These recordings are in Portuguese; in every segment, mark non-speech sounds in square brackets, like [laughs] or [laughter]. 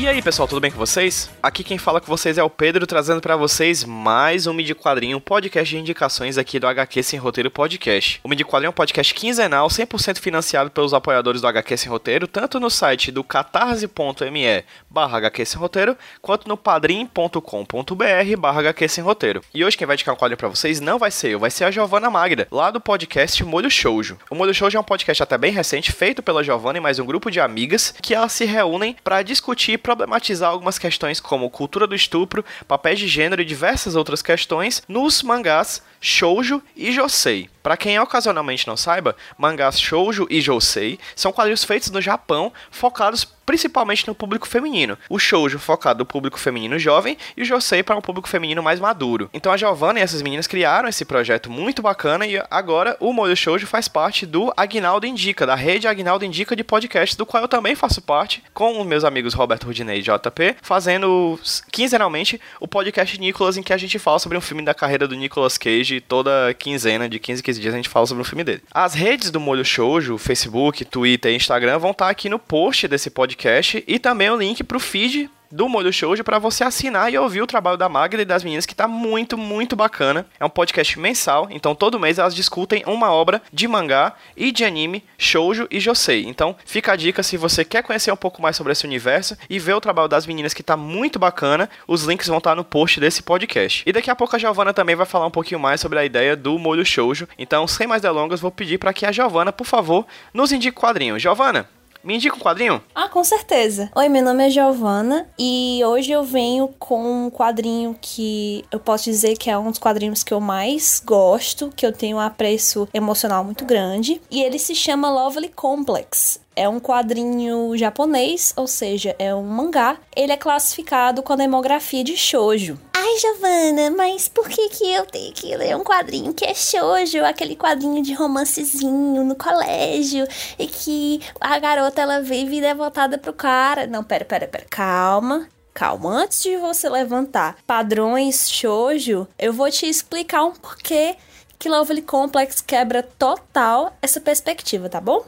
E aí, pessoal, tudo bem com vocês? Aqui quem fala com vocês é o Pedro, trazendo para vocês mais um Midi Quadrinho, um podcast de indicações aqui do HQ Sem Roteiro Podcast. O Midi Quadrinho é um podcast quinzenal, 100% financiado pelos apoiadores do HQ Sem Roteiro, tanto no site do catarse.me barra HQ Sem Roteiro, quanto no padrim.com.br barra HQ Sem Roteiro. E hoje quem vai indicar um quadrinho para vocês não vai ser eu, vai ser a Giovana Magda, lá do podcast Molho Shoujo. O Molho Shoujo é um podcast até bem recente, feito pela Giovana e mais um grupo de amigas, que elas se reúnem para discutir problematizar algumas questões como cultura do estupro, papéis de gênero e diversas outras questões nos mangás shoujo e josei. Para quem ocasionalmente não saiba, mangás shoujo e josei são quadrinhos feitos no Japão, focados principalmente no público feminino. O shoujo focado no público feminino jovem e o josei para um público feminino mais maduro. Então a Giovanna e essas meninas criaram esse projeto muito bacana e agora o Molho Shoujo faz parte do Agnaldo Indica, da rede Agnaldo Indica de podcast, do qual eu também faço parte com os meus amigos Roberto Rudinei e JP, fazendo quinzenalmente o podcast Nicolas em que a gente fala sobre um filme da carreira do Nicolas Cage toda quinzena, de 15 em 15 dias a gente fala sobre o filme dele. As redes do Molho Shoujo, Facebook, Twitter e Instagram vão estar aqui no post desse podcast e também o link pro feed do Molho Shoujo para você assinar e ouvir o trabalho da Magda e das meninas que tá muito, muito bacana. É um podcast mensal, então todo mês elas discutem uma obra de mangá e de anime, shoujo e josei. Então fica a dica se você quer conhecer um pouco mais sobre esse universo e ver o trabalho das meninas que tá muito bacana, os links vão estar no post desse podcast. E daqui a pouco a Giovana também vai falar um pouquinho mais sobre a ideia do Molho Shoujo. Então, sem mais delongas, vou pedir para que a Giovana, por favor, nos indique quadrinho. Giovana, me indica um quadrinho? Ah, com certeza. Oi, meu nome é Giovana e hoje eu venho com um quadrinho que eu posso dizer que é um dos quadrinhos que eu mais gosto, que eu tenho um apreço emocional muito grande, e ele se chama Lovely Complex. É um quadrinho japonês, ou seja, é um mangá. Ele é classificado com a demografia de shoujo. Ai, Giovana, mas por que que eu tenho que ler um quadrinho que é shoujo? Aquele quadrinho de romancezinho no colégio e que a garota ela vive devotada pro cara. Não, pera, pera, pera. Calma. Calma, antes de você levantar padrões shoujo, eu vou te explicar um porquê que Lovely Complex quebra total essa perspectiva, tá bom?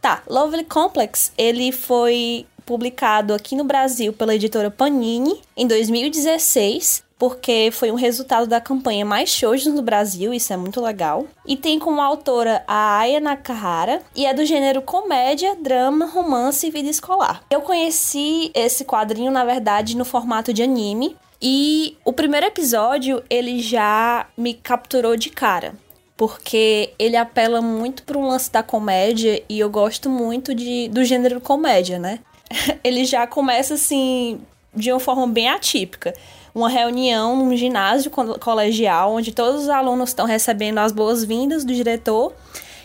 Tá, Lovely Complex, ele foi publicado aqui no Brasil pela editora Panini em 2016, porque foi um resultado da campanha Mais Shoujos no Brasil, isso é muito legal. E tem como autora a Aya Nakahara e é do gênero comédia, drama, romance e vida escolar. Eu conheci esse quadrinho, na verdade, no formato de anime, e o primeiro episódio ele já me capturou de cara porque ele apela muito para um lance da comédia e eu gosto muito de, do gênero comédia, né? [laughs] ele já começa assim de uma forma bem atípica. Uma reunião num ginásio colegial onde todos os alunos estão recebendo as boas-vindas do diretor.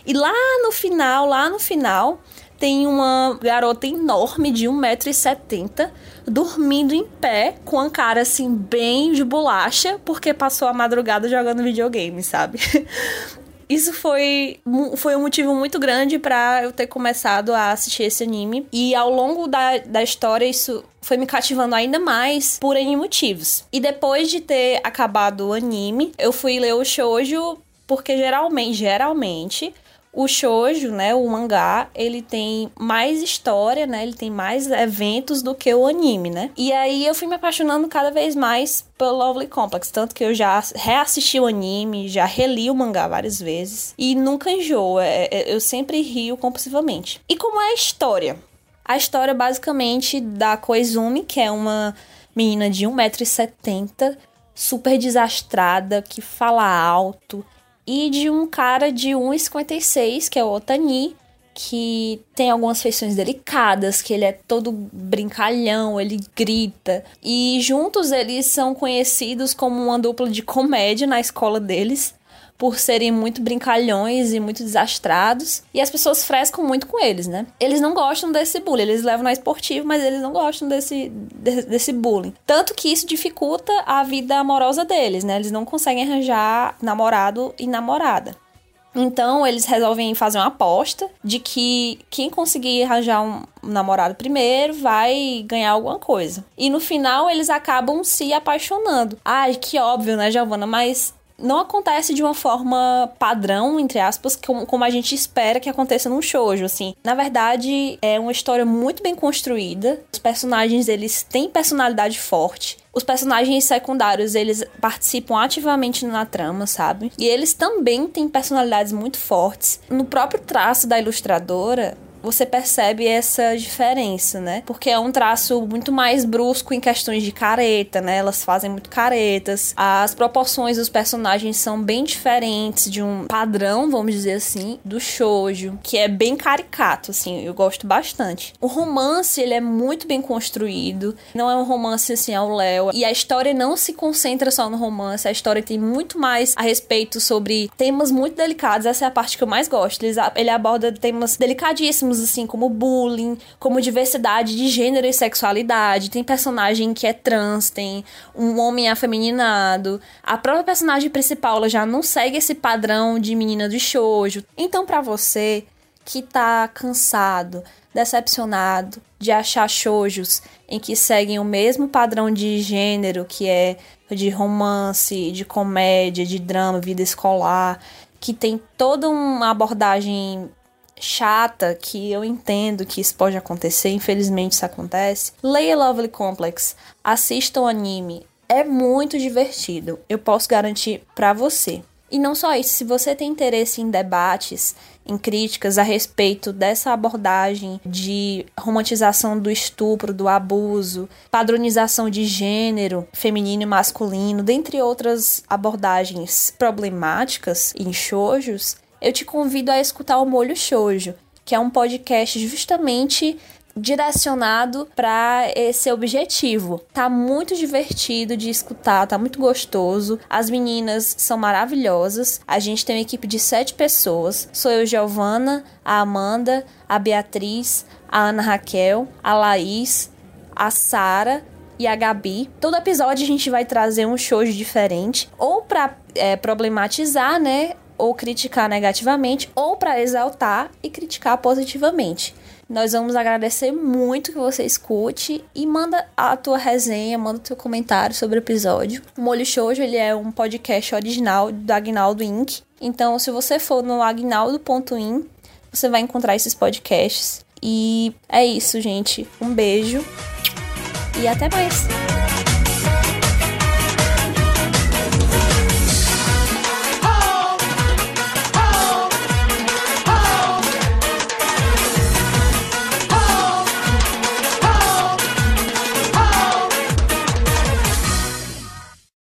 E lá no final, lá no final, tem uma garota enorme de 1,70m dormindo em pé, com a cara assim bem de bolacha, porque passou a madrugada jogando videogame, sabe? [laughs] Isso foi, foi um motivo muito grande para eu ter começado a assistir esse anime. E ao longo da, da história, isso foi me cativando ainda mais por N motivos. E depois de ter acabado o anime, eu fui ler o shoujo porque geralmente, geralmente, o shoujo, né, o mangá, ele tem mais história, né, ele tem mais eventos do que o anime, né? E aí eu fui me apaixonando cada vez mais pelo Lovely Complex, tanto que eu já reassisti o anime, já reli o mangá várias vezes e nunca enjoo, é, é, eu sempre rio compulsivamente. E como é a história? A história basicamente da Koizumi, que é uma menina de 1,70m, super desastrada, que fala alto, e de um cara de 1,56, que é o Otani, que tem algumas feições delicadas, que ele é todo brincalhão, ele grita. E juntos eles são conhecidos como uma dupla de comédia na escola deles por serem muito brincalhões e muito desastrados. E as pessoas frescam muito com eles, né? Eles não gostam desse bullying. Eles levam na esportivo, mas eles não gostam desse, desse bullying. Tanto que isso dificulta a vida amorosa deles, né? Eles não conseguem arranjar namorado e namorada. Então eles resolvem fazer uma aposta de que quem conseguir arranjar um namorado primeiro vai ganhar alguma coisa. E no final eles acabam se apaixonando. Ai, que óbvio, né, Giovana? Mas não acontece de uma forma padrão, entre aspas, como, a gente espera que aconteça num shoujo, assim. Na verdade, é uma história muito bem construída. Os personagens, eles têm personalidade forte. Os personagens secundários, eles participam ativamente na trama, sabe? E eles também têm personalidades muito fortes. No próprio traço da ilustradora, você percebe essa diferença, né? Porque é um traço muito mais brusco em questões de careta, né? Elas fazem muito caretas. As proporções dos personagens são bem diferentes de um padrão, vamos dizer assim, do shoujo, que é bem caricato, assim, eu gosto bastante. O romance, ele é muito bem construído, não é um romance assim ao léu, e a história não se concentra só no romance, a história tem muito mais a respeito sobre temas muito delicados, essa é a parte que eu mais gosto. Ele aborda temas delicadíssimos assim como bullying, como diversidade de gênero e sexualidade. Tem personagem que é trans, tem um homem afeminado. A própria personagem principal ela já não segue esse padrão de menina de shoujo. Então, para você que tá cansado, decepcionado de achar shoujos em que seguem o mesmo padrão de gênero, que é de romance, de comédia, de drama, vida escolar, que tem toda uma abordagem chata, que eu entendo que isso pode acontecer, infelizmente isso acontece. Leia Lovely Complex, assista o anime, é muito divertido, eu posso garantir para você. E não só isso, se você tem interesse em debates, em críticas a respeito dessa abordagem de romantização do estupro, do abuso, padronização de gênero feminino e masculino, dentre outras abordagens problemáticas em shoujos, eu te convido a escutar o Molho Shoujo, que é um podcast justamente direcionado para esse objetivo. Tá muito divertido de escutar, tá muito gostoso. As meninas são maravilhosas. A gente tem uma equipe de sete pessoas. Sou eu, Giovana, a Amanda, a Beatriz, a Ana Raquel, a Laís, a Sara e a Gabi. Todo episódio a gente vai trazer um show diferente, ou para é, problematizar, né, ou criticar negativamente, ou para exaltar e criticar positivamente. Nós vamos agradecer muito que você escute e manda a tua resenha, manda o teu comentário sobre o episódio. O Molho Shoujo, ele é um podcast original do Agnaldo Inc. Então, se você for no agnaldo.in, você vai encontrar esses podcasts. E é isso, gente. Um beijo e até mais.